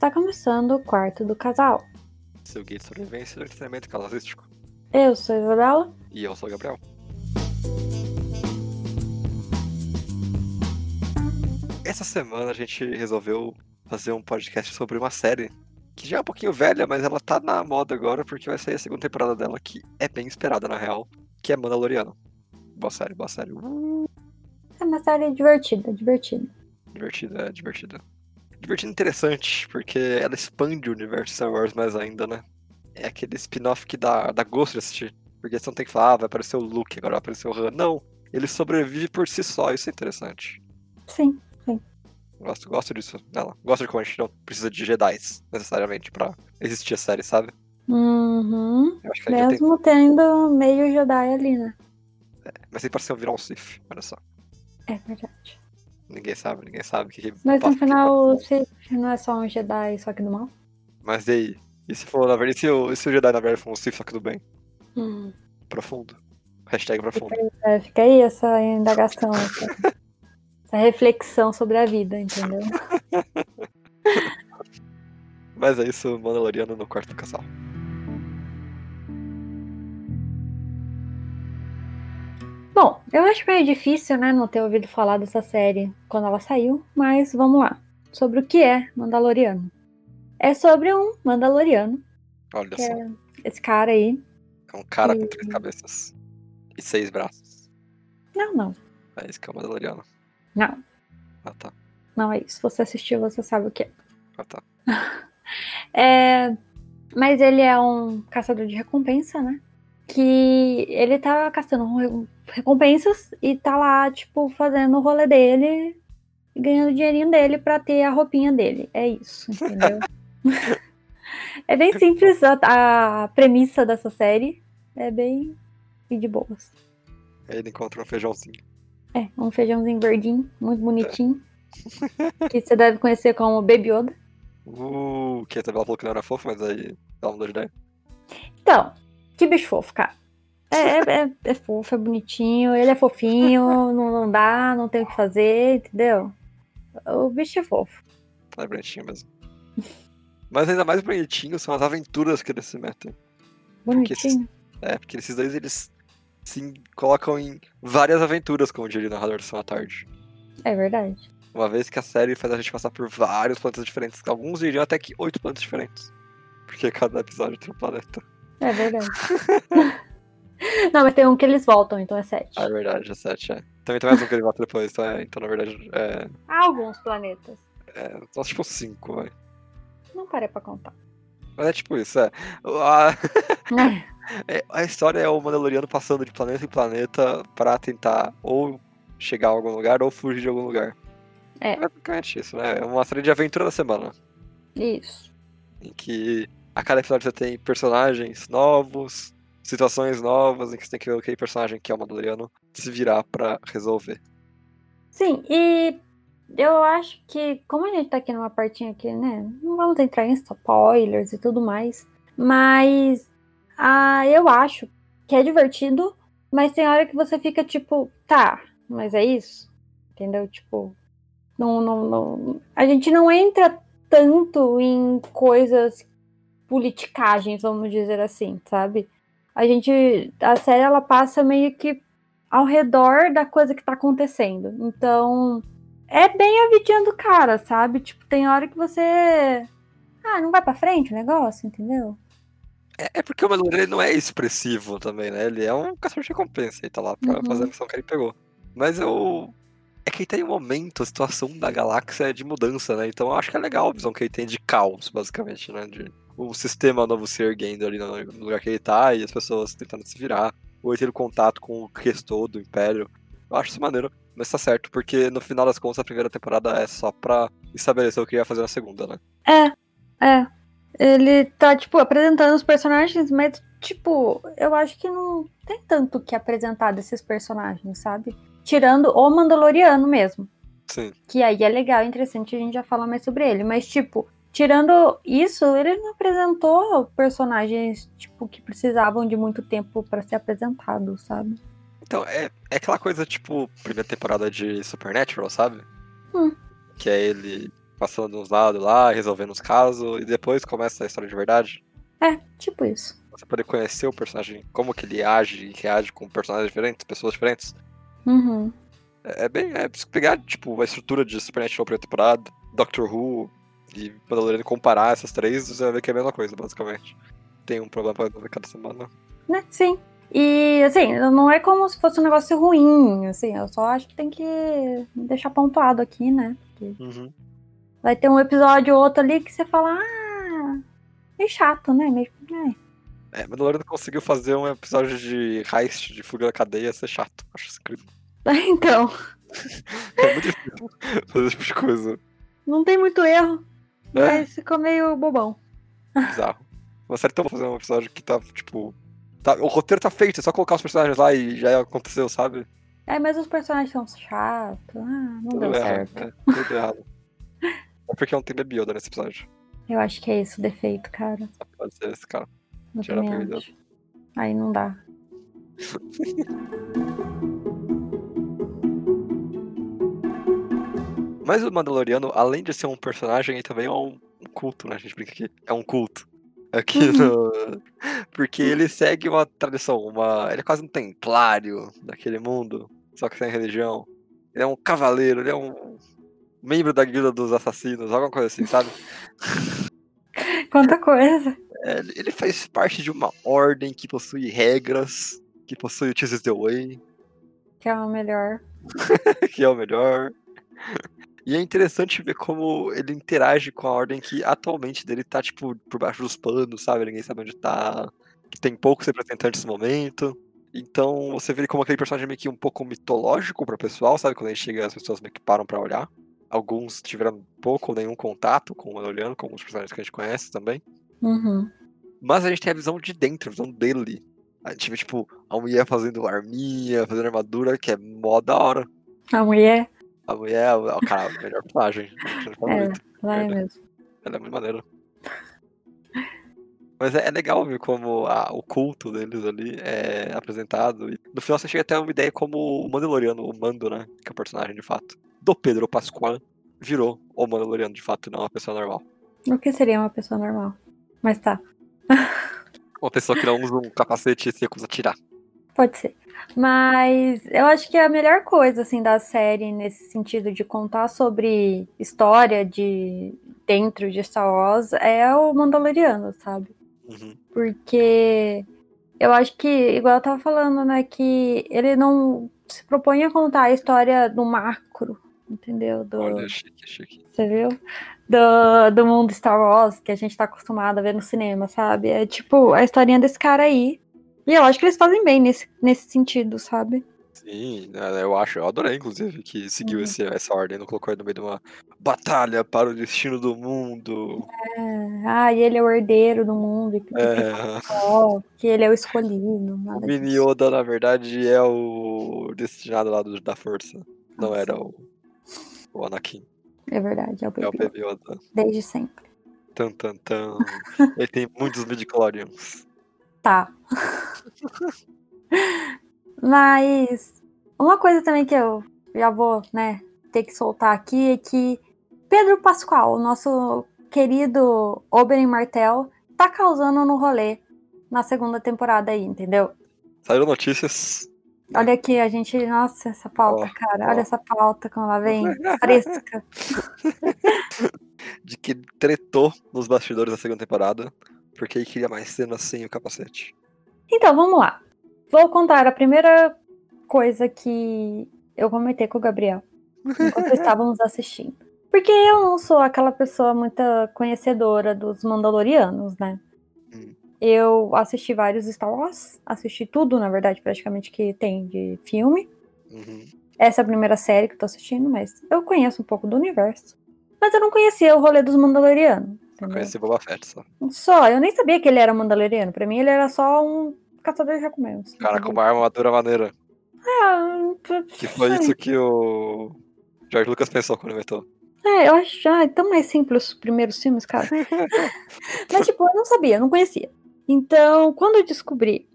Está começando o quarto do casal. Seu guia de sobrevivência do entretenimento casalístico. Eu sou a Isabela. E eu sou o Gabriel. Essa semana a gente resolveu fazer um podcast sobre uma série que já é um pouquinho velha, mas ela tá na moda agora porque vai sair a segunda temporada dela, que é bem esperada na real, que é Mandaloriano. Boa série, boa série. É uma série divertida, divertida. divertida, é divertida. Divertida e interessante, porque ela expande o universo Star Wars mais ainda, né? É aquele spin-off que dá, dá gosto de assistir. Porque você não tem que falar, ah, vai aparecer o Luke, agora vai aparecer o Han. Não, ele sobrevive por si só, isso é interessante. Sim. Gosto, gosto disso dela. Gosto de como a gente não precisa de Jedi necessariamente pra existir a série, sabe? Uhum. Já tem. Mesmo tendo meio Jedi ali, né? Mas tem pra ser virar um Sith, olha só. É verdade. Ninguém sabe, ninguém sabe o que que Mas no final, o Sith não é só um Jedi, só que do mal? Mas e aí? E se for, na verdade, e se o, e se o Jedi na verdade for um Sith, só que do bem? Hum. Profundo. Hashtag profundo. É, fica aí essa indagação, essa, essa reflexão sobre a vida, entendeu? Mas é isso, Mandaloriano no quarto do casal. Bom, eu acho meio difícil, né, não ter ouvido falar dessa série quando ela saiu, mas vamos lá. Sobre o que é Mandaloriano. É sobre um Mandaloriano, Olha que só. é esse cara aí. É um cara com três cabeças. E seis braços. Não, não, É isso que é o Mandaloriano. não, Ah tá. não é isso. Se você assistiu, você sabe o que é. Ah tá. É, mas ele é um caçador de recompensa, né? Que ele tá caçando re- recompensas e tá lá, tipo, fazendo o rolê dele e ganhando o dinheirinho dele pra ter a roupinha dele. É isso, entendeu? é bem simples a, a premissa dessa série. É bem e de boas. Aí ele encontra um feijãozinho. É, um feijãozinho verdinho, muito bonitinho. que você deve conhecer como Baby Yoda. Uh, que a Isabela falou que não era fofo, mas aí ela mudou de ideia. Então, que bicho fofo, cara. É, é, é- é fofo, é bonitinho, ele é fofinho, não, não dá, não tem o que fazer, entendeu? O bicho é fofo. É bonitinho mesmo. Mas ainda mais bonitinho são as aventuras que eles se metem. Bonitinho. É, porque esses dois eles se colocam em várias aventuras, como diria o narrador da Sessão à Tarde. É verdade. Uma vez que a série faz a gente passar por vários planetas diferentes. Alguns diriam até que oito planetas diferentes. Porque cada episódio tem um planeta. É verdade. não, mas tem um que eles voltam, então é sete. Ah, é verdade, é sete, é. Também tem mais um que ele volta depois, então, é, então na verdade é. Há alguns planetas. é só tipo cinco, vai. Não parei pra contar. Mas é tipo isso, é. A, é- a história é o Mandaloriano passando de planeta em planeta pra tentar ou chegar a algum lugar ou fugir de algum lugar. É. É basicamente isso, né? É uma série de aventura da semana. isso. Em que a cada episódio você tem personagens novos, situações novas, em que você tem que ver aquele personagem que é o Mandaloriano se virar pra resolver. Sim, e eu acho que, como a gente tá aqui numa partinha aqui, né? Não vamos entrar em spoilers e tudo mais. Mas ah, eu acho que é divertido, mas tem hora que você fica tipo, tá, mas é isso? Entendeu? Tipo, não, não, não. A gente não entra tanto em coisas politicagens, vamos dizer assim, sabe? A gente. A série ela passa meio que ao redor da coisa que tá acontecendo. Então, é bem a vidinha do cara, sabe? Tipo, tem hora que você. Ah, não vai pra frente o negócio, entendeu? É, é porque o ele não é expressivo também, né? Ele é um caçador de recompensa, ele tá lá pra Uhum. fazer a missão que ele pegou. Mas eu. É que ele tem um momento, a situação da galáxia é de mudança, né? Então eu acho que é legal a visão que ele tem de caos, basicamente, né? De o sistema novo se erguendo ali no lugar que ele tá e as pessoas tentando se virar. Ou ele tendo contato com o restou do Império. Eu acho isso maneiro, mas tá certo, porque no final das contas a primeira temporada é só pra estabelecer o que ia fazer na segunda, né? É, é. Ele tá, tipo, apresentando os personagens, mas, tipo, eu acho que não tem tanto o que apresentar desses personagens, sabe? Tirando o Mandaloriano mesmo. Sim. Que aí é legal, interessante, a gente já fala mais sobre ele. Mas, tipo, tirando isso, ele não apresentou personagens, tipo, que precisavam de muito tempo pra ser apresentados, sabe? Então, é, é aquela coisa tipo primeira temporada de Supernatural, sabe? Hum. Que é ele passando uns lados lá, resolvendo os casos, e depois começa a história de verdade. É, tipo isso. Você poder conhecer o personagem, como que ele age e reage com personagens diferentes, pessoas diferentes. Uhum. É, é bem. É, pegar, tipo, a estrutura de Supernatural primeira temporada, Doctor Who e Mandalorian comparar essas três, você vai ver que é a mesma coisa, basicamente. Tem um problema pra resolver cada semana. Né? Sim. E, assim, não é como se fosse um negócio ruim, assim, eu só acho que tem que deixar pontuado aqui, né? Porque Uhum. vai ter um episódio ou outro ali que você fala, ah, meio chato, né? Meio, é. É, Mandalorian conseguiu fazer um episódio de heist, de fuga da cadeia, ser chato. Acho isso incrível. Então, É muito difícil fazer esse tipo de coisa. não tem muito erro, É, mas ficou meio bobão. bizarro. Uma série tão fazer um episódio que tá, tipo. tá- o roteiro tá feito, é só colocar os personagens lá e já aconteceu, sabe? É, mas os personagens são chatos, ah, não deu Tudo errado. certo. É, tudo errado. É porque não tem Baby Yoda nesse episódio. Eu acho que é isso o defeito, cara. Só pode ser esse cara. Tirar Baby Yoda. Aí não dá. Mas o Mandaloriano, além de ser um personagem, ele também é um culto, né? A gente brinca aqui. É um culto. Aqui no. Porque ele segue uma tradição, uma. Ele é quase um templário daquele mundo, só que sem religião. Ele é um cavaleiro, ele é um membro da guilda dos assassinos, alguma coisa assim, sabe? Quanta coisa. É, ele- faz parte de uma ordem que possui regras, que possui o Chooses the Way, Que é o melhor. que é o melhor. E é interessante ver como ele interage com a ordem que atualmente dele tá, tipo, por baixo dos panos, sabe? Ninguém sabe onde tá. Que tem poucos representantes no momento. Então você vê ele como aquele personagem meio que um pouco mitológico para o pessoal, sabe? Quando ele chega, as pessoas meio que param pra olhar. Alguns tiveram pouco ou nenhum contato com o Mandaloriano, com alguns personagens que a gente conhece também. Uhum. Mas a gente tem a visão de dentro, a visão dele. A gente vê, tipo, a mulher fazendo arminha, fazendo armadura, que é mó da hora. A mulher, A mulher, o cara, a melhor personagem. personagem favorito. lá é mesmo. Ela é muito maneira. Mas é, é legal ver como a- o culto deles ali é apresentado. E no final você chega até uma ideia como o Mandaloriano, o Mando, né? Que é o personagem de fato. Do Pedro Pascoal virou o Mandaloriano de fato, não uma pessoa normal. O que seria uma pessoa normal? Mas tá, Uma pessoa que não usa um capacete e se recusa a tirar. Pode ser. Mas eu acho que a melhor coisa assim da série nesse sentido de contar sobre história de dentro de Star Wars é o Mandaloriano, sabe? Uhum. Porque eu acho que, igual eu tava falando, né, que ele não se propõe a contar a história do macro, entendeu? Do, Olha, chique, chique. Você viu? Do, do mundo Star Wars que a gente tá acostumado a ver no cinema, sabe? É tipo a historinha desse cara aí. E eu acho que eles fazem bem nesse, nesse sentido, sabe? Sim, né, eu acho, eu adorei, inclusive, que seguiu Uhum. esse, essa ordem, não colocou ele no meio de uma batalha para o destino do mundo. É, ah, e ele é o herdeiro do mundo, e que, É, que ele é o escolhido. o Mini. Yoda, na verdade, é o destinado lá do- da força. Não Nossa, era o, o Anakin. É verdade, é o É o Baby Yoda, Baby Yoda. desde sempre. Tan, tan, tan. Ele tem muitos midichlorians. Tá. Mas uma coisa também que eu já vou, né, ter que soltar aqui é que Pedro Pascoal, nosso querido Oberyn Martel, tá causando no rolê na segunda temporada aí, entendeu? Saíram notícias. Olha aqui, a gente. Nossa, essa pauta, Ó, cara. ó. Olha essa pauta como ela vem. Fresca. de que tretou nos bastidores da segunda temporada. Porque ele queria mais cenas sem o capacete. Então, vamos lá. Vou contar a primeira coisa que eu comentei com o Gabriel enquanto estávamos assistindo. Porque eu não sou aquela pessoa muito conhecedora dos Mandalorianos, né? Hum. Eu assisti vários Star Wars, assisti tudo, na verdade, praticamente que tem de filme. Uhum. Essa é a primeira série que eu tô assistindo, mas eu conheço um pouco do universo. Mas eu não conhecia o rolê dos Mandalorianos. Eu conheci Boba Fett só. Só, eu nem sabia que ele era Mandaloriano. Pra mim, ele era só um caçador de recompensas. Cara com uma armadura maneira. Ah, Que foi isso que o George Lucas pensou quando inventou. É, eu acho ah, é tão mais simples os primeiros filmes, cara. Mas, tipo, eu não sabia, eu não conhecia. Então, quando eu descobri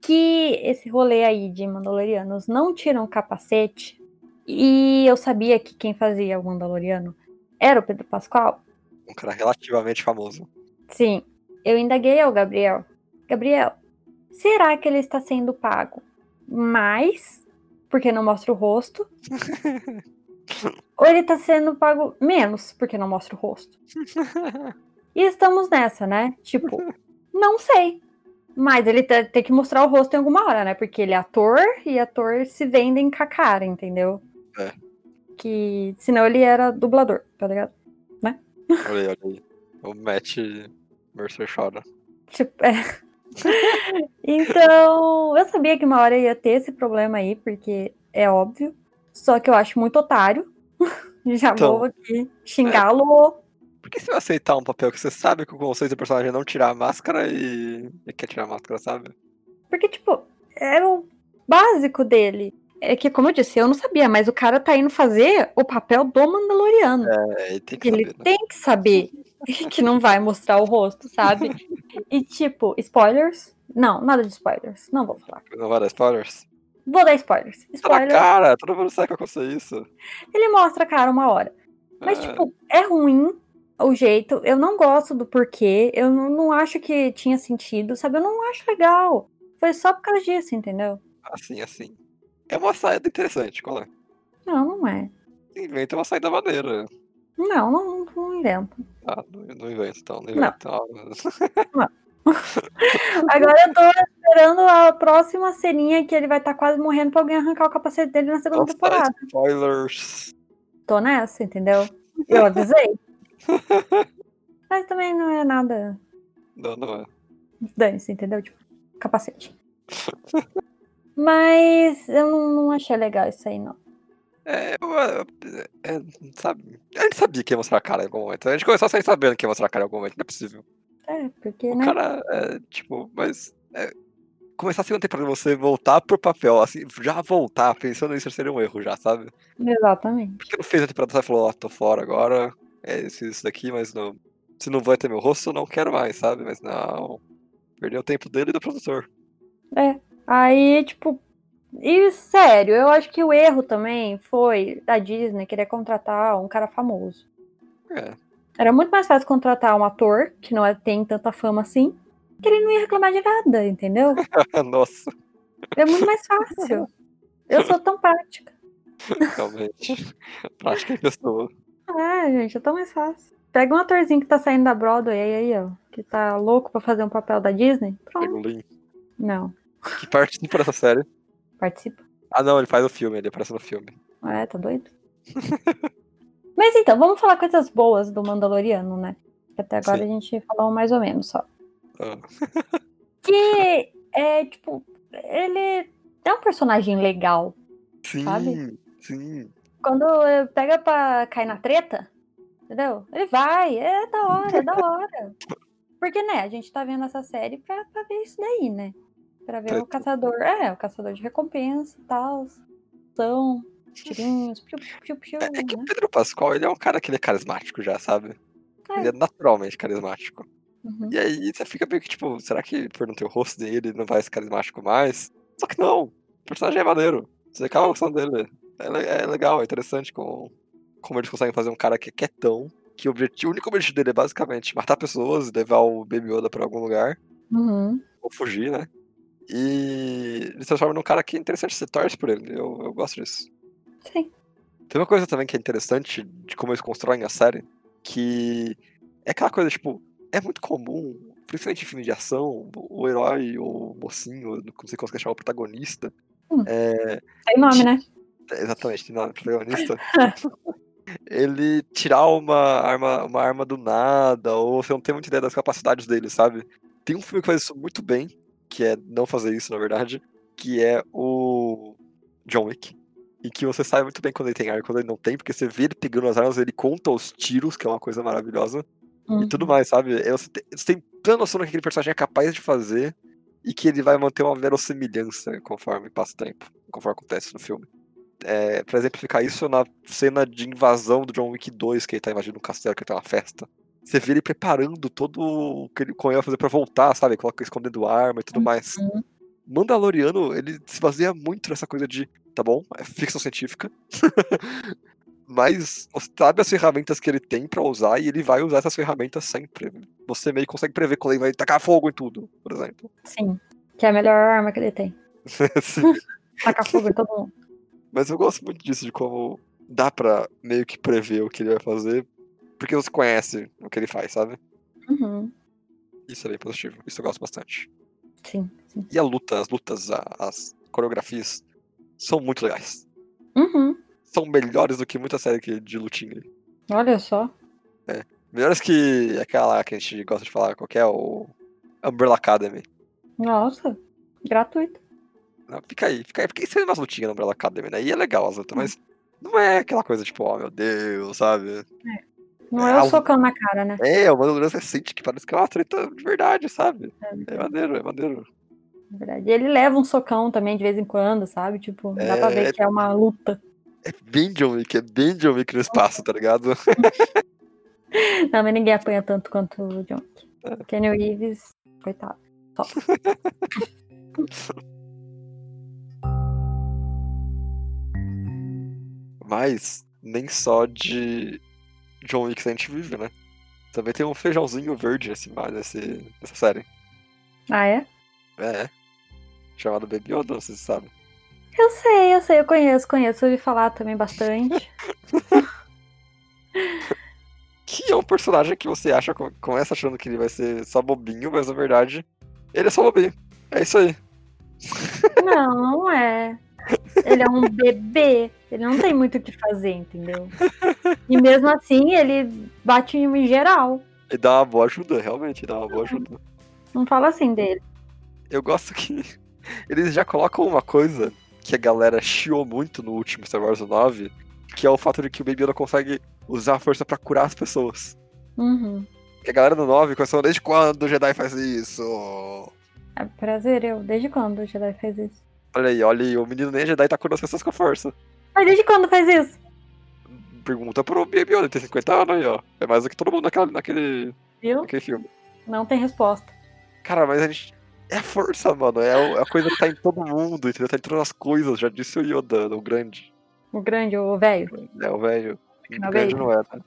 que esse rolê aí de Mandalorianos não tiram capacete, e eu sabia que quem fazia o Mandaloriano era o Pedro Pascal? Um cara relativamente famoso. Sim. Eu indaguei ao Gabriel. Gabriel, será que ele está sendo pago mais porque não mostra o rosto? Ou ele está sendo pago menos porque não mostra o rosto? E estamos nessa, né? Tipo, não sei. Mas ele tem que mostrar o rosto em alguma hora, né? Porque ele é ator e ator se vendem com a cara, entendeu? É. Que senão ele era dublador, tá ligado? Olha aí, olha aí. O Matt Mercer chora. Tipo, é. então, eu sabia que uma hora ia ter esse problema aí, porque é óbvio. Só que eu acho muito otário. Já Então, vou aqui xingá-lo. Por que você vai aceitar um papel que você sabe que o conceito do personagem é não tirar a máscara e. e quer tirar a máscara, sabe? Porque, tipo, era o básico dele. É que, como eu disse, eu não sabia, mas o cara tá indo fazer o papel do Mandaloriano. É, ele tem que ele saber, né? tem que saber que não vai mostrar o rosto, sabe? E, tipo, spoilers? Não, nada de spoilers. Não vou falar. Não vai dar spoilers? Vou dar spoilers. Tá Spoilers. cara, todo mundo sabe que vai acontecer isso. Ele mostra a cara uma hora. Mas, É. tipo, é ruim o jeito. Eu não gosto do porquê. Eu não, não acho que tinha sentido, sabe? Eu não acho legal. Foi só por causa disso, entendeu? Assim, assim. É uma saída interessante, qual é? Não, não é. Inventa uma saída maneira. Não, não, não invento. Ah, não, não inventa então, não Não. inventa então. Agora eu tô esperando a próxima ceninha que ele vai estar quase morrendo pra alguém arrancar o capacete dele na segunda Nossa, temporada. spoilers. Tô nessa, entendeu? Eu avisei. Mas também não é nada. Não, não é. Dane-se, entendeu? Tipo, capacete. Mas eu não, não achei legal isso aí, não. É, eu, eu- é, sabe? A gente sabia que ia mostrar a cara em algum momento. A gente começou a sair sabendo que ia mostrar a cara em algum momento, não é possível. É, porque, O né? cara, é, tipo, mas. é, começar a segunda temporada você voltar pro papel, assim, já voltar pensando nisso seria um erro já, sabe? Exatamente. Porque não fez a temporada e falou, ó, tô fora agora, é isso, isso daqui, mas não. Se não vai ter meu rosto, eu não quero mais, sabe? Mas não. Perdeu o tempo dele e do produtor. É. Aí, tipo. E sério, eu acho que o erro também foi da Disney querer contratar um cara famoso. É. Era muito mais fácil contratar um ator, que não é- tem tanta fama assim, que ele não ia reclamar de nada, entendeu? Nossa, É muito mais fácil. Eu sou tão prática. realmente. Prática em pessoa. É, gente, é tão mais fácil. Pega um atorzinho que tá saindo da Broadway aí, ó, que tá louco pra fazer um papel da Disney. Pronto. Não, Que participa dessa série. participa. Ah, não, ele faz o filme, ele aparece no filme. É, tá doido? Mas então, vamos falar coisas boas do Mandaloriano, né? Até agora Sim. a gente falou mais ou menos só. Ah, Que é, tipo, ele é um personagem legal. sim, Sabe? sim. Quando pega pra cair na treta, entendeu? Ele vai, é da hora, é da hora. Porque, né, a gente tá vendo essa série pra, pra ver isso daí, né? Pra ver o Treta. caçador, é, o caçador de recompensa e tal. São, tirinhos, piu, piu, piu, piu, É, é que né? o Pedro Pascal, ele é um cara que ele é carismático já, sabe? É. Ele é naturalmente carismático. Uhum. E aí você fica meio que tipo, será que por não ter o rosto dele ele não vai ser carismático mais? Só que não, o personagem é maneiro. Você acaba gostando dele. É, é legal, é interessante com, como eles conseguem fazer um cara que é quietão, que o, objetivo, o único objetivo dele é basicamente matar pessoas e levar o Baby Yoda pra algum lugar, Uhum. ou fugir, né? E ele se transforma num cara que é interessante, você torce por ele. Eu, eu gosto disso. Sim. Tem uma coisa também que é interessante de como eles constroem a série, que é aquela coisa, tipo, é muito comum, principalmente em filme de ação, o herói, o mocinho, não sei como você quer chamar o protagonista, Hum. é, Tem nome, né? exatamente, tem nome, protagonista, ele tirar uma arma, uma arma do nada, ou você não tem muita ideia das capacidades dele, sabe? Tem um filme que faz isso muito bem, que é não fazer isso, na verdade, que é o John Wick. E que você sabe muito bem quando ele tem arma e quando ele não tem, porque você vê ele pegando as armas, ele conta os tiros, que é uma coisa maravilhosa, e tudo mais, sabe? Você tem, você tem plena noção do que aquele personagem é capaz de fazer e que ele vai manter uma verossimilhança conforme passa o tempo, conforme acontece no filme. É, pra exemplificar isso, na cena de invasão do John Wick 2, que ele tá invadindo um castelo, que tem uma festa. Você vê ele preparando todo o que ele ele vai fazer pra voltar, sabe? Coloca escondendo arma e tudo mais. Uhum. Mandaloriano, ele se baseia muito nessa coisa de, tá bom, é ficção científica. mas você sabe as ferramentas que ele tem pra usar e ele vai usar essas ferramentas sempre. Você meio que consegue prever quando ele vai tacar fogo em tudo, por exemplo. Sim. Que é a melhor arma que ele tem. Tacar fogo em todo mundo. Mas eu gosto muito disso, de como dá pra meio que prever o que ele vai fazer, porque você conhece o que ele faz, sabe? Uhum. Isso é bem positivo, isso eu gosto bastante. Sim, sim. E a luta, as lutas, as coreografias são muito legais. Uhum. São melhores do que muita série de lutinha. Olha só. Melhores que aquela que a gente gosta de falar, qual é o Umbrella Academy. Nossa. Gratuito. Não, fica aí, fica aí, porque isso é umas lutinhas no Umbrella Academy, né? E é legal as lutas, mas não é aquela coisa tipo, oh meu Deus, sabe? Não É é o socão na cara, né? É, uma lembrança recente que parece que é uma treta de verdade, sabe? É, É maneiro, é maneiro. Na verdade. E ele leva um socão também de vez em quando, sabe? Tipo, dá pra É. ver que é uma luta. É bem John Wick, é bem John Wick no espaço, tá ligado? Não, mas ninguém apanha tanto quanto o John. Wick. É. Kenny Reeves, coitado. Só. Mas nem só de John Wick que a gente vive, né? Também tem um feijãozinho verde nesse, nesse, nessa série. Ah, é? É. Chamado Baby Yoda, não sei se você sabe. Eu sei, eu sei, eu conheço, conheço. Ouvi falar também bastante. Que é um personagem que você acha, começa achando que ele vai ser só bobinho, mas na verdade, ele é só bobinho. É isso aí. Não, não é. Ele é um bebê. Ele não tem muito o que fazer, entendeu? E mesmo assim, ele bate em geral. Ele dá uma boa ajuda, realmente, dá uma boa ajuda. Não fala assim dele. Eu gosto que eles já colocam uma coisa que a galera chiou muito no último Star Wars 9, que é o fato de que o Baby Yoda consegue usar a força pra curar as pessoas. Uhum. Que a galera do 9 começou desde quando o Jedi faz isso? É prazer, eu. Desde quando o Jedi fez isso? Olha aí, olha aí, o menino nem é Jedi tá curando as pessoas com a força. Mas desde quando faz isso? Pergunta pro Baby ele tem 50 anos aí, ó. É mais do que todo mundo naquela, naquele, Viu? naquele filme. Não tem resposta. Cara, mas a gente. É a força, mano. É é a coisa que tá em todo mundo, entendeu? Tá em todas as coisas. Já disse o Yoda, o grande. O grande, o velho. É, o velho. Na O grande não é, né?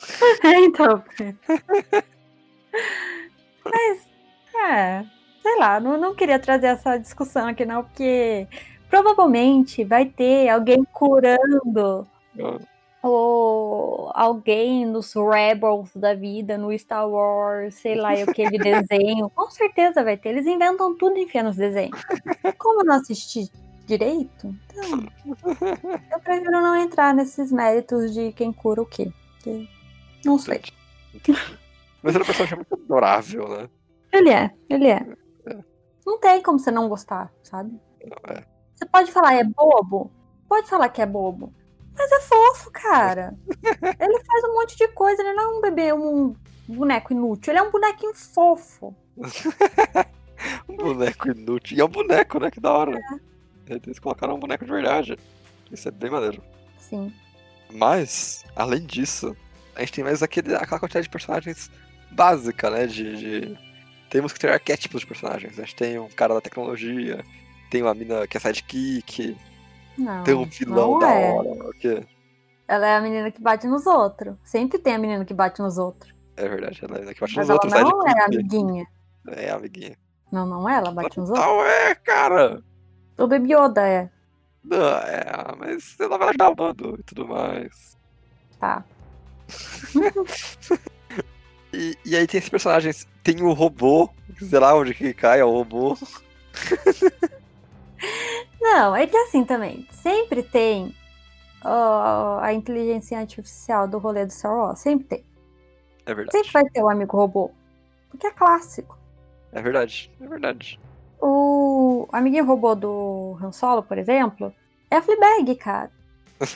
É, então. Mas, é, sei lá, não, não queria trazer essa discussão aqui, não, porque provavelmente vai ter alguém curando ou alguém nos Rebels da vida, no Star Wars, sei lá, o que de desenho. Com certeza vai ter. Eles inventam tudo e enfiam nos desenhos. Como eu não assisti direito, então, eu prefiro não entrar nesses méritos de quem cura o quê. porque Não sei. Mas ele é um personagem muito adorável, né? Ele é, ele é. É. Não tem como você não gostar, sabe? Não, é. Você pode falar é bobo, pode falar que é bobo, mas é fofo, cara. ele faz um monte de coisa, ele não é um bebê, um boneco inútil, ele é um bonequinho fofo. Um boneco inútil. E é um boneco, né? Que da hora. Eles colocaram um boneco de verdade. Isso é bem maneiro. Sim. Mas, além disso, a gente tem mais aquele, aquela quantidade de personagens básica, né? De, de- Temos que ter arquétipos de personagens. A gente tem um cara da tecnologia, tem uma mina que é sidekick, Não, tem um vilão da é. hora. O quê? Ela é a menina que bate nos outros. Sempre tem a menina que bate nos outros. É verdade, ela é que bate Mas nos ela outros não é a sidekick. amiguinha. É, amiguinha. Não, não é, ela bate nos outros. Não é, cara! O Baby Yoda é. Não, é, mas ela vai ajudar o bando e tudo mais. Tá. E, e aí tem esses personagens. Tem o robô, sei lá onde que cai, é o robô. Não, é que assim também, sempre tem a inteligência artificial do rolê do Star Wars, sempre tem. É verdade. Sempre vai ter o amigo robô, porque é clássico. É verdade, é verdade. O amiguinho robô do Han Solo, por exemplo, é a Fleabag, cara.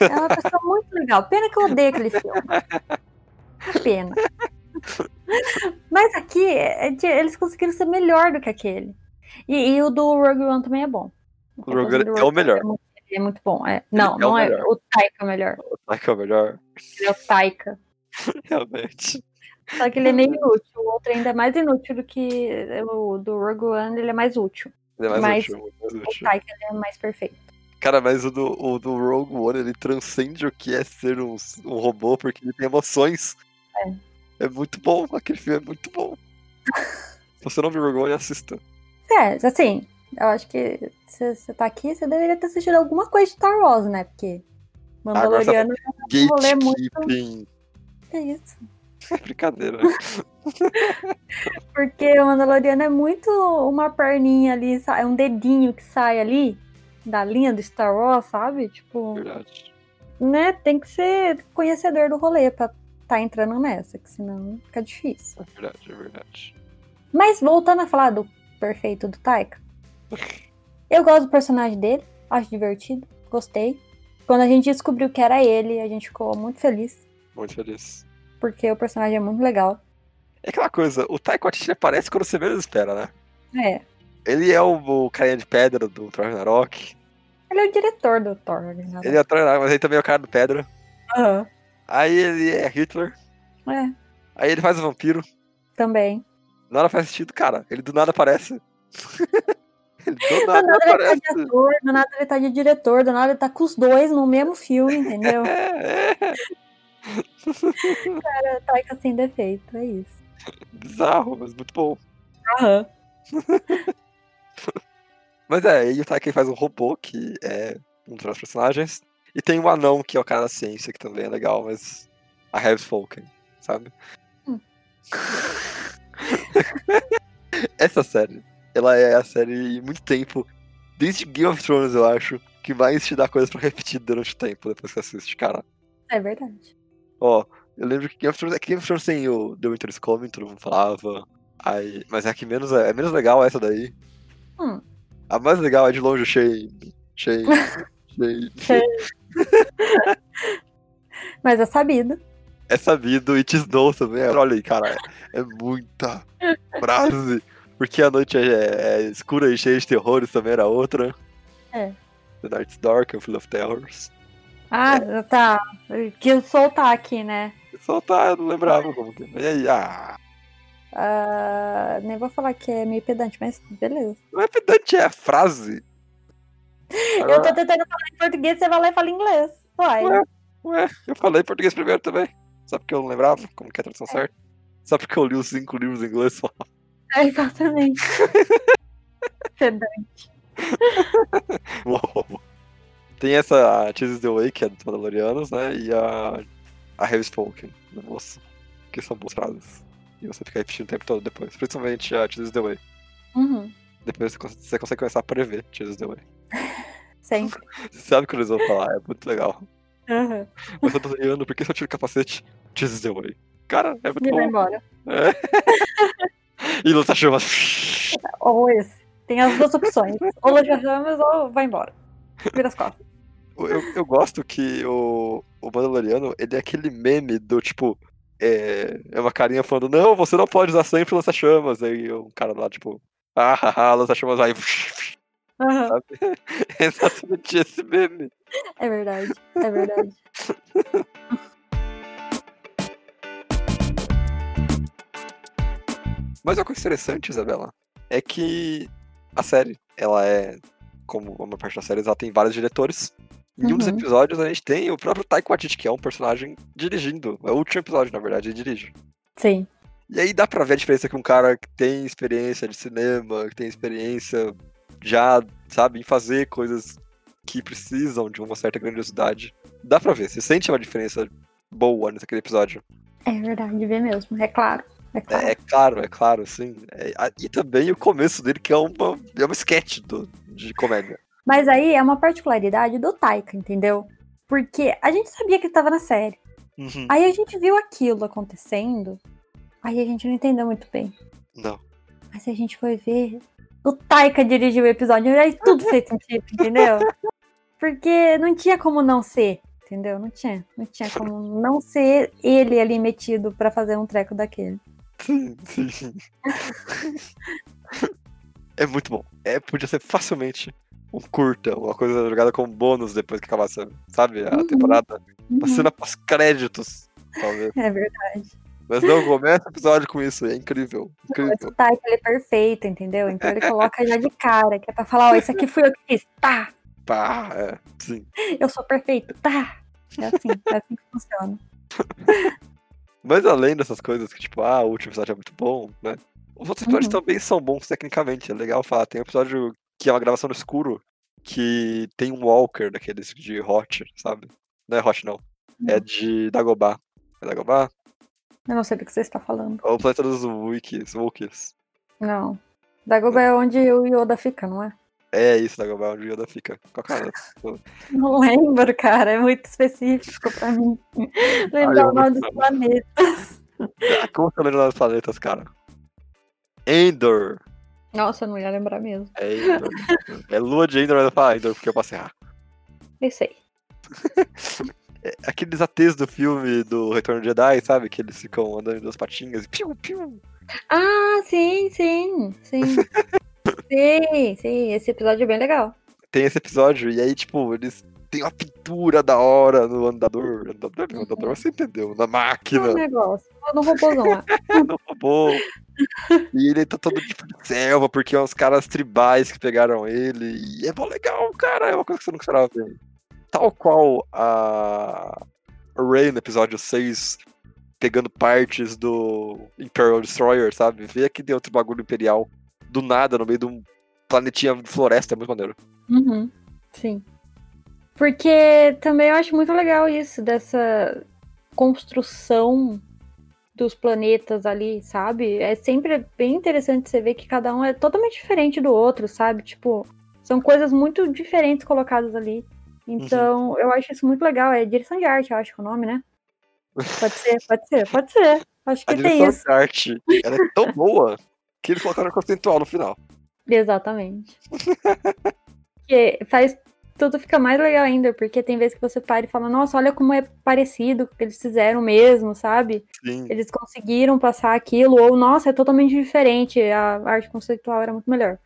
É uma pessoa muito legal. Pena que eu odeio aquele filme. Pena. Mas aqui, é eles conseguiram ser melhor do que aquele. E, e o do Rogue One também é bom. O Rogue One é o melhor. É muito, é muito bom. é. Não, é o não é. melhor. O Taika é o melhor. Será que é o melhor? Ele é o Taika. Realmente. Só que ele é meio inútil. O outro ainda é mais inútil do que o do Rogue One, ele é mais útil. Ele é mais Mas- útil, mais O útil. Taika é mais perfeito. Cara, mas o do, o do Rogue One, ele transcende o que é ser um, um robô, porque ele tem emoções. É. É muito bom, aquele filme é muito bom. Se você não viu Rogue One, assista. É, assim, eu acho que se você tá aqui, você deveria ter assistido alguma coisa de Star Wars, né? Porque Mandaloriano é um rolê muito. É isso. É brincadeira. Porque o Mandaloriano é muito uma perninha ali, é um dedinho que sai ali da linha do Star Wars, sabe? Tipo, Verdade. né? Tem que ser conhecedor do rolê pra tá entrando nessa, que senão fica difícil. É verdade, é verdade. Mas voltando a falar do perfeito do Taika, eu gosto do personagem dele, acho divertido, gostei. Quando a gente descobriu que era ele, a gente ficou muito feliz, Muito feliz. porque o personagem é muito legal. É aquela coisa, o Taika Waititi aparece quando você menos espera, né? É, Ele é o, o carinha de pedra do Thor Ragnarok. ele é o diretor do Thor, né? Ele é o Thor Ragnarok, mas ele também é o cara do pedra. Aham. Aí ele é Hitler. É, Aí ele faz o vampiro. também. Nada faz sentido, cara. Ele do nada aparece. ele do Do nada nada ele tá aparece. de ator, do nada ele tá de diretor, do nada ele tá com os dois no mesmo filme, entendeu? É, é. Cara, Taika sem defeito, é isso. Bizarro, mas muito bom. Aham. Mas é, e o Taika faz um robô, que é um dos personagens. E tem um anão, que é o cara da ciência, que também é legal, mas. A Have Spoken, sabe? Hum. Essa série, ela é a série muito tempo, desde Game of Thrones, eu acho, que mais te dá coisas pra repetir durante o tempo depois que assiste, cara. É verdade. Ó, eu lembro que Game of Thrones, é Game of Thrones tem o The Winter is Coming, todo mundo falava. Aí, mas é a que menos é, é menos legal essa daí. Hum. A mais legal é de longe o Shane. Shane. Shane. Mas é sabido. É sabido e te snow também. é- Olha aí, cara, é, é muita frase. Porque a noite é, é escura e cheia de terrores também era outra. É. The Night's Dark, and Full of Terrors. Ah, tá. Que soltar aqui, né? Tá, eu não lembrava como que. E aí, ah. Ah, nem vou falar que é meio pedante, mas beleza. Não é pedante, é a Eu tô tentando falar em português, você vai lá e fala em inglês. Uai. Ué. Ué, eu falei português primeiro também. Só porque eu não lembrava como que é a tradução certa. Só porque eu li os cinco livros em inglês só. É, exatamente. pedante. Uou. Tem essa a Tears the Way, que é dos Mandalorianos, né? E a, a Heavy Spoken, moça. Que são boas frases. E você fica repetindo o tempo todo depois. Principalmente a Tears the Way. Uhum. Depois você cons- você consegue começar a prever Tears the Way. Sempre. Você sabe o que eles vão falar, é muito legal. Uhum. Mas eu tô olhando, por que se eu tiro o capacete? Tears the Way. Cara, é muito E vai bom. embora. E lança chumas. Ou esse. Tem as duas opções. Ou Loja Ramos ou vai embora. Vira as costas. Eu, eu gosto que o, o Mandaloriano, ele é aquele meme do tipo. É, é uma carinha falando, não, você não pode usar sempre lança-chamas. Aí um cara lá, tipo, ah, haha, lança-chamas vai. Uhum. Sabe? É exatamente esse meme. É verdade. É verdade. Mas uma coisa interessante, Isabela, é que a série, ela é, como uma parte da série, ela tem vários diretores. Em um dos Uhum. episódios a gente tem o próprio Taika Waititi, que é um personagem dirigindo. É o último episódio, na verdade, ele dirige. Sim. E aí dá pra ver a diferença que um cara que tem experiência de cinema, que tem experiência já, sabe, em fazer coisas que precisam de uma certa grandiosidade. Dá pra ver, você sente uma diferença boa naquele episódio. É verdade, vê mesmo. É claro. É claro. É, é claro, é claro, sim. É, e também o começo dele, que é uma, é uma sketch do, de comédia. Mas aí é uma particularidade do Taika, entendeu? Porque a gente sabia que ele tava na série. Uhum. Aí a gente viu aquilo acontecendo. Aí a gente não entendeu muito bem. Não. Mas a gente foi ver. O Taika dirigiu o episódio. E aí tudo fez sentido, entendeu? Porque não tinha como não ser, entendeu? Não tinha. Não tinha como não ser ele ali metido pra fazer um treco daquele. Sim, sim. é muito bom. É, podia ser facilmente um curta, uma coisa jogada como bônus depois que acabasse, sabe, a Uhum. temporada. Uma Uhum. cena pós-créditos, talvez. É verdade. Mas não, começa o episódio com isso, é incrível. Mas Incrível. o Taika ele é perfeito, entendeu? Então ele coloca já de cara, que é pra falar, ó, isso aqui fui eu que fiz. Tá! Pá, é, sim. Eu sou perfeito, tá? É assim, é assim que funciona. Mas além dessas coisas que, tipo, ah, o último episódio é muito bom, né? Os outros episódios Uhum. também são bons tecnicamente, é legal falar. Tem um episódio que é uma gravação no escuro, que tem um Walker daqueles de Hot, sabe? Não é Hot, não. É Não. de Dagobah. É Dagobah? Eu não sei do que você está falando. É o planeta dos Wikis, Wookies. Não. Dagobah é onde o Yoda fica, não é? É isso, Dagobah, onde o Yoda fica. Qual cara? Não lembro, cara. É muito específico pra mim. Lembrar o nome dos planetas. Ah, Como que eu lembro dos planetas, cara? Endor. Nossa, eu não ia lembrar mesmo. É Endor. é lua de Endor, mas eu falo Endor porque eu passei errar. Eu sei. Aqueles ATs do filme do Retorno de Jedi, sabe? Que eles ficam andando em duas patinhas e piu, piu. Ah, sim, sim, sim. sim, sim. Esse episódio é bem legal. Tem esse episódio, e aí, tipo, eles têm uma pintura da hora no andador. Andador, Uhum. andador você entendeu? Na É um máquina, negócio. No robôzão lá. no robô. E ele tá todo tipo de selva, porque é uns caras tribais que pegaram ele. E é mó legal, cara. É uma coisa que você nunca esperava ver. Tal qual a Rey no episódio 6 pegando partes do Imperial Destroyer, sabe? Vê aqui tem outro bagulho imperial do nada, no meio de um planetinha de floresta, é muito maneiro. Uhum, sim. Porque também eu acho muito legal isso, dessa construção dos planetas ali, sabe? É sempre bem interessante você ver que cada um é totalmente diferente do outro, sabe? Tipo, são coisas muito diferentes colocadas ali. Então, eu acho isso muito legal. É direção de arte, eu acho que é o nome, né? Pode ser, pode ser, pode ser. Acho A que tem direção isso. de arte ela é tão boa que eles colocaram conceitual no final. Exatamente. que faz tudo fica mais legal ainda, porque tem vezes que você para e fala, nossa, olha como é parecido com o que eles fizeram mesmo, sabe? Sim. Eles conseguiram passar aquilo, ou nossa, é totalmente diferente, a arte conceitual era muito melhor.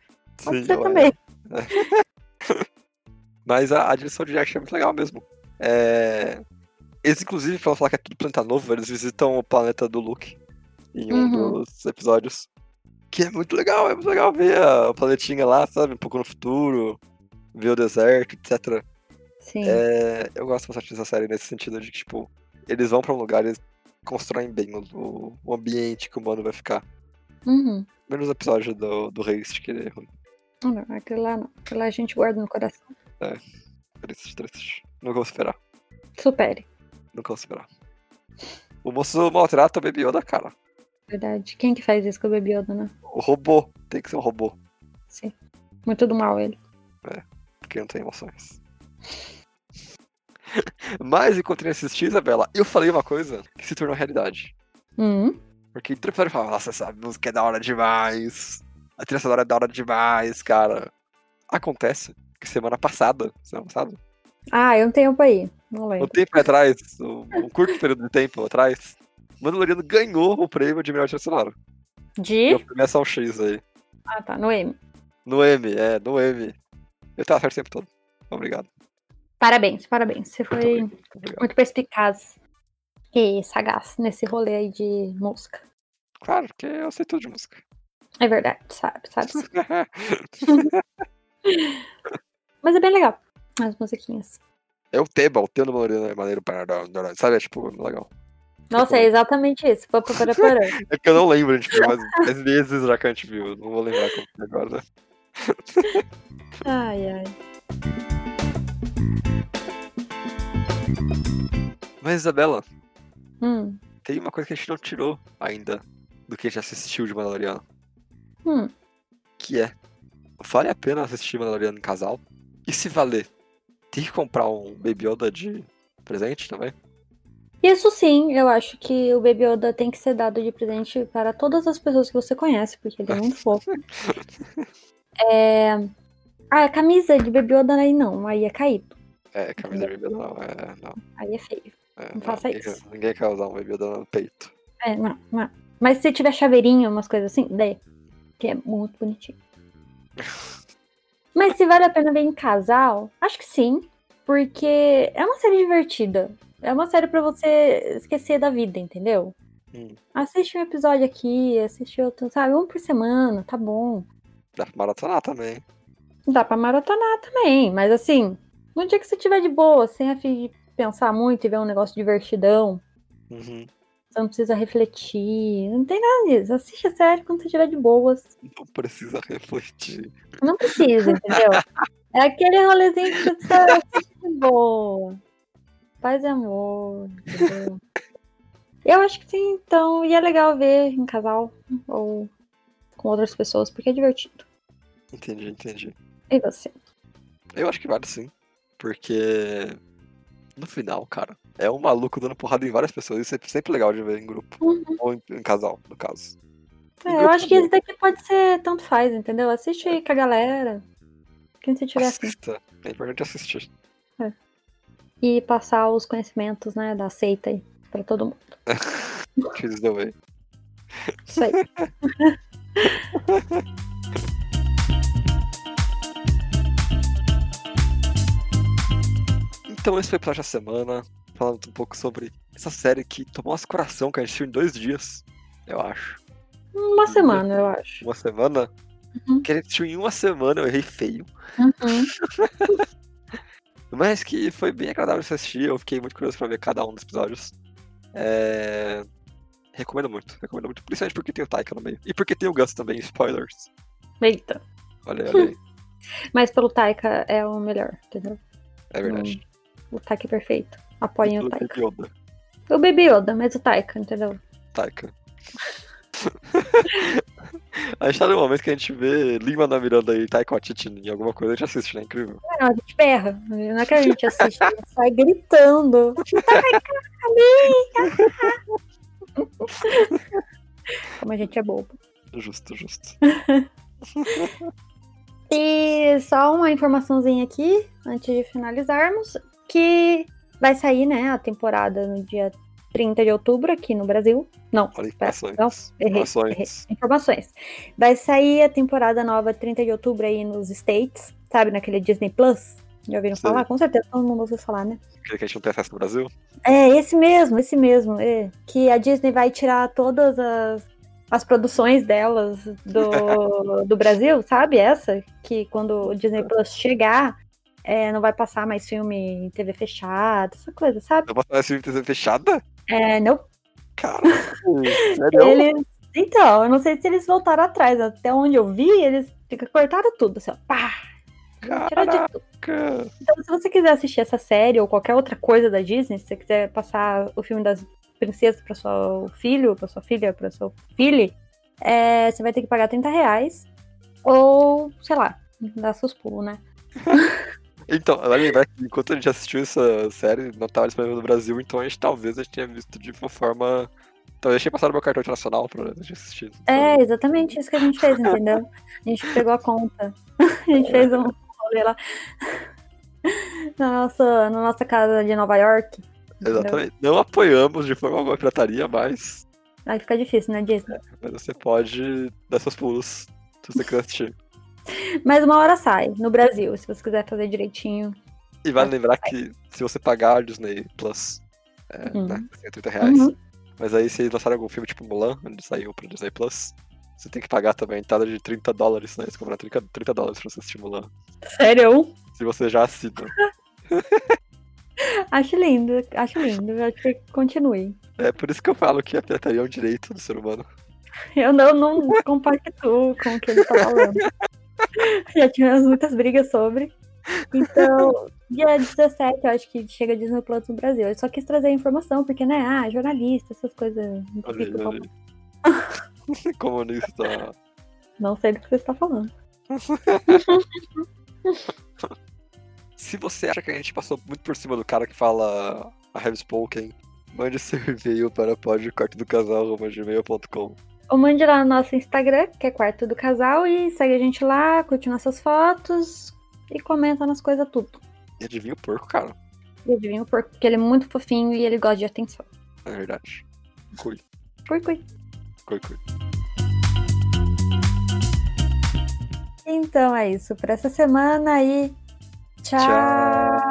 Pode sim, ser ela é. Mas a, a direção de arte é muito legal mesmo. É... Eles, inclusive, pra falar que é tudo planeta novo, eles visitam o planeta do Luke em um Uhum. dos episódios. Que é muito legal, é muito legal ver a, planetinha lá, sabe? Um pouco no futuro, ver o deserto, etc. Sim. É, eu gosto bastante dessa série nesse sentido de que, tipo, eles vão pra um lugar e eles constroem bem o, o ambiente que o humano vai ficar. Uhum. Menos o episódio do, do Haste, que ele é ruim. Não, aquele lá não. Aquele lá a gente guarda no coração. Triste, triste. Nunca vou esperar. Supere. Nunca vou esperar. O moço maltrata o Baby Yoda, cara. Verdade. Quem que faz isso com o Baby Yoda, né? O robô. Tem que ser um robô. Sim. Muito do mal ele. Porque não tem emoções. Mas enquanto eu assisti, Isabela, eu falei uma coisa que se tornou realidade. Hum. Porque todo episódio fala, nossa, essa música é da hora demais. A trilha sonora é da hora demais, cara. Acontece semana passada, semana passada, Ah, eu não tenho pra ir. Não um lembro. tempo atrás, um, um curto período de tempo atrás, Mandaloriano ganhou o prêmio de melhor trilha sonora. De? Deu premiação X aí. Ah, tá. No M. No M, é, no M. Eu tava certo o tempo todo. Obrigado. Parabéns, parabéns. Você foi muito muito perspicaz e sagaz nesse rolê aí de música. Claro, porque eu sei tudo de música. É verdade, sabe, sabe. Mas é bem legal. As musiquinhas. é o tema, o tema do Mandaloriano é maneiro para sabe? É tipo, legal. Nossa, é exatamente isso. É que eu não lembro, a gente viu, mas faz vezes já que a gente viu. Não vou lembrar como que é agora, né? Ai, ai. Mas, Isabela, Hum, tem uma coisa que a gente não tirou ainda do que a gente assistiu de Mandaloriano. hum. Que é, vale a pena assistir Mandaloriano em casal? E se valer, tem que comprar um Baby Yoda de presente também? Isso sim, eu acho que o Baby Yoda tem que ser dado de presente para todas as pessoas que você conhece, porque ele é muito fofo. É... Ah, a camisa de Baby Yoda aí não, aí é caído. É, camisa de Baby Yoda não, é, não. Aí é feio. É, Não faça ninguém, isso. Ninguém quer usar um Baby Yoda no peito. É, não, não. Mas se tiver chaveirinho, umas coisas assim, daí. Que é muito bonitinho. Mas se vale a pena ver em casal, acho que sim. Porque é uma série divertida. É uma série pra você esquecer da vida, entendeu? Hum. Assiste um episódio aqui, assiste outro, sabe? Um por semana, tá bom. Dá pra maratonar também. Dá pra maratonar também, mas assim, no dia que você tiver de boa, sem a fim de pensar muito e ver um negócio divertidão, Uhum. Você não precisa refletir, não tem nada disso. Assiste a série quando você estiver de boas. Não precisa refletir. Não precisa, entendeu? É aquele rolezinho que você assistir de boa. Paz e amor, entendeu? Eu acho que sim, então, e é legal ver em casal ou com outras pessoas, porque é divertido. Entendi, entendi. E você? Eu acho que vale sim. Porque no final, cara, é um maluco dando porrada em várias pessoas. Isso é sempre legal de ver em grupo. Uhum. Ou em, em casal, no caso. É, eu acho que esse daqui pode ser tanto faz, entendeu? Assiste aí com a galera. Quem se tiver. Assista. É importante assistir. E passar os conhecimentos, né, da seita aí pra todo mundo. Isso aí. Então esse foi o episódio da semana. Falando um pouco sobre essa série que tomou nosso coração, que a gente assistiu em dois dias. Eu acho. Uma semana, eu acho. Uma semana. Uhum. Que a gente assistiu em uma semana, eu errei feio. Uhum. Mas que foi bem agradável de assistir, eu fiquei muito curioso pra ver cada um dos episódios. É... Recomendo muito, recomendo muito. Principalmente porque tem o Taika no meio. E porque tem o Gus também, spoilers. Eita. Olha olha aí. Mas pelo Taika é o melhor, entendeu? É verdade. O Taika é perfeito. Apoiem o Taika. O Baby Yoda, mas o Taika, entendeu? Taika. a gente tá no momento que a gente vê Lima na Miranda e Taika Waititi em alguma coisa, a gente assiste, né? Incrível. Não, a gente berra. Não é que a gente assiste, a gente sai gritando. Como a gente é bobo. Justo, justo. E só uma informaçãozinha aqui, antes de finalizarmos, que vai sair, né, a temporada no dia 30 de outubro aqui no Brasil. Não, informações. não, errei, Informações. errei. Informações. Vai sair a temporada nova 30 de outubro aí nos States, sabe, naquele Disney Plus. Já ouviram Sim. falar? Com certeza todo mundo ouviu falar, né? Aquele que a gente não tem acesso no Brasil? É, esse mesmo, esse mesmo. É, que a Disney vai tirar todas as, as produções delas do, do Brasil, sabe? Essa, que quando o Disney Plus chegar, é, não vai passar mais filme em TV fechada, essa coisa, sabe? Eu botar esse filme fechada? É, não. Cara, sério? Eles. Então, eu não sei se eles voltaram atrás. Até onde eu vi, eles cortaram tudo, assim, ó. Pá! Caraca. Então, se você quiser assistir essa série ou qualquer outra coisa da Disney, se você quiser passar o filme das princesas para seu filho, para sua filha, para seu filho, é, você vai ter que pagar 30 reais. Ou, sei lá, dar seus pulos, né? Então, vale lembrar que enquanto a gente assistiu essa série, não tava disponível no Brasil, então a gente talvez a gente tenha visto de uma forma. Talvez tinha passado meu cartão internacional pra gente assistir. É exatamente isso que a gente fez, entendeu? A gente pegou a conta. A gente fez um rolê lá na nossa, na nossa casa de Nova York. entendeu? Exatamente. Não apoiamos de forma alguma a pirataria, mas, Aí fica difícil, né, Disney? mas você pode dar seus pulos se você quiser assistir. Mas uma hora sai, no Brasil, se você quiser fazer direitinho. E vale lembrar que se você pagar a Disney Plus, é, Uhum. né, 30 reais, Uhum. mas aí se eles lançarem algum filme tipo Mulan, onde saiu pro Disney Plus, você tem que pagar também a entrada de 30 dólares, né? Você comprar 30, 30 dólares pra você assistir Mulan. Sério? Se você já assina. Acho lindo, acho lindo. Acho que continue. É por isso que eu falo que a pirataria é um direito do ser humano. Eu não, não compactuo com o que ele tá falando. Já tivemos muitas brigas sobre. Então, dia 17, eu acho que chega Disney Plus no Brasil. Eu só quis trazer a informação, porque, né, ah, jornalista, essas coisas. Olha olha. Comunista. Não sei do que você está falando. Se você acha que a gente passou muito por cima do cara que fala a have spoken, mande seu e-mail para podquartodocasal.gmail.com Ou mande lá no nosso Instagram, que é Quarto do Casal, e segue a gente lá, curte nossas fotos e comenta nas coisas tudo. E adivinha o porco, cara. E adivinha porque ele é muito fofinho e ele gosta de atenção. É verdade. Cui, Cui, cui. cui, cui. Então é isso para essa semana e tchau. Tchau.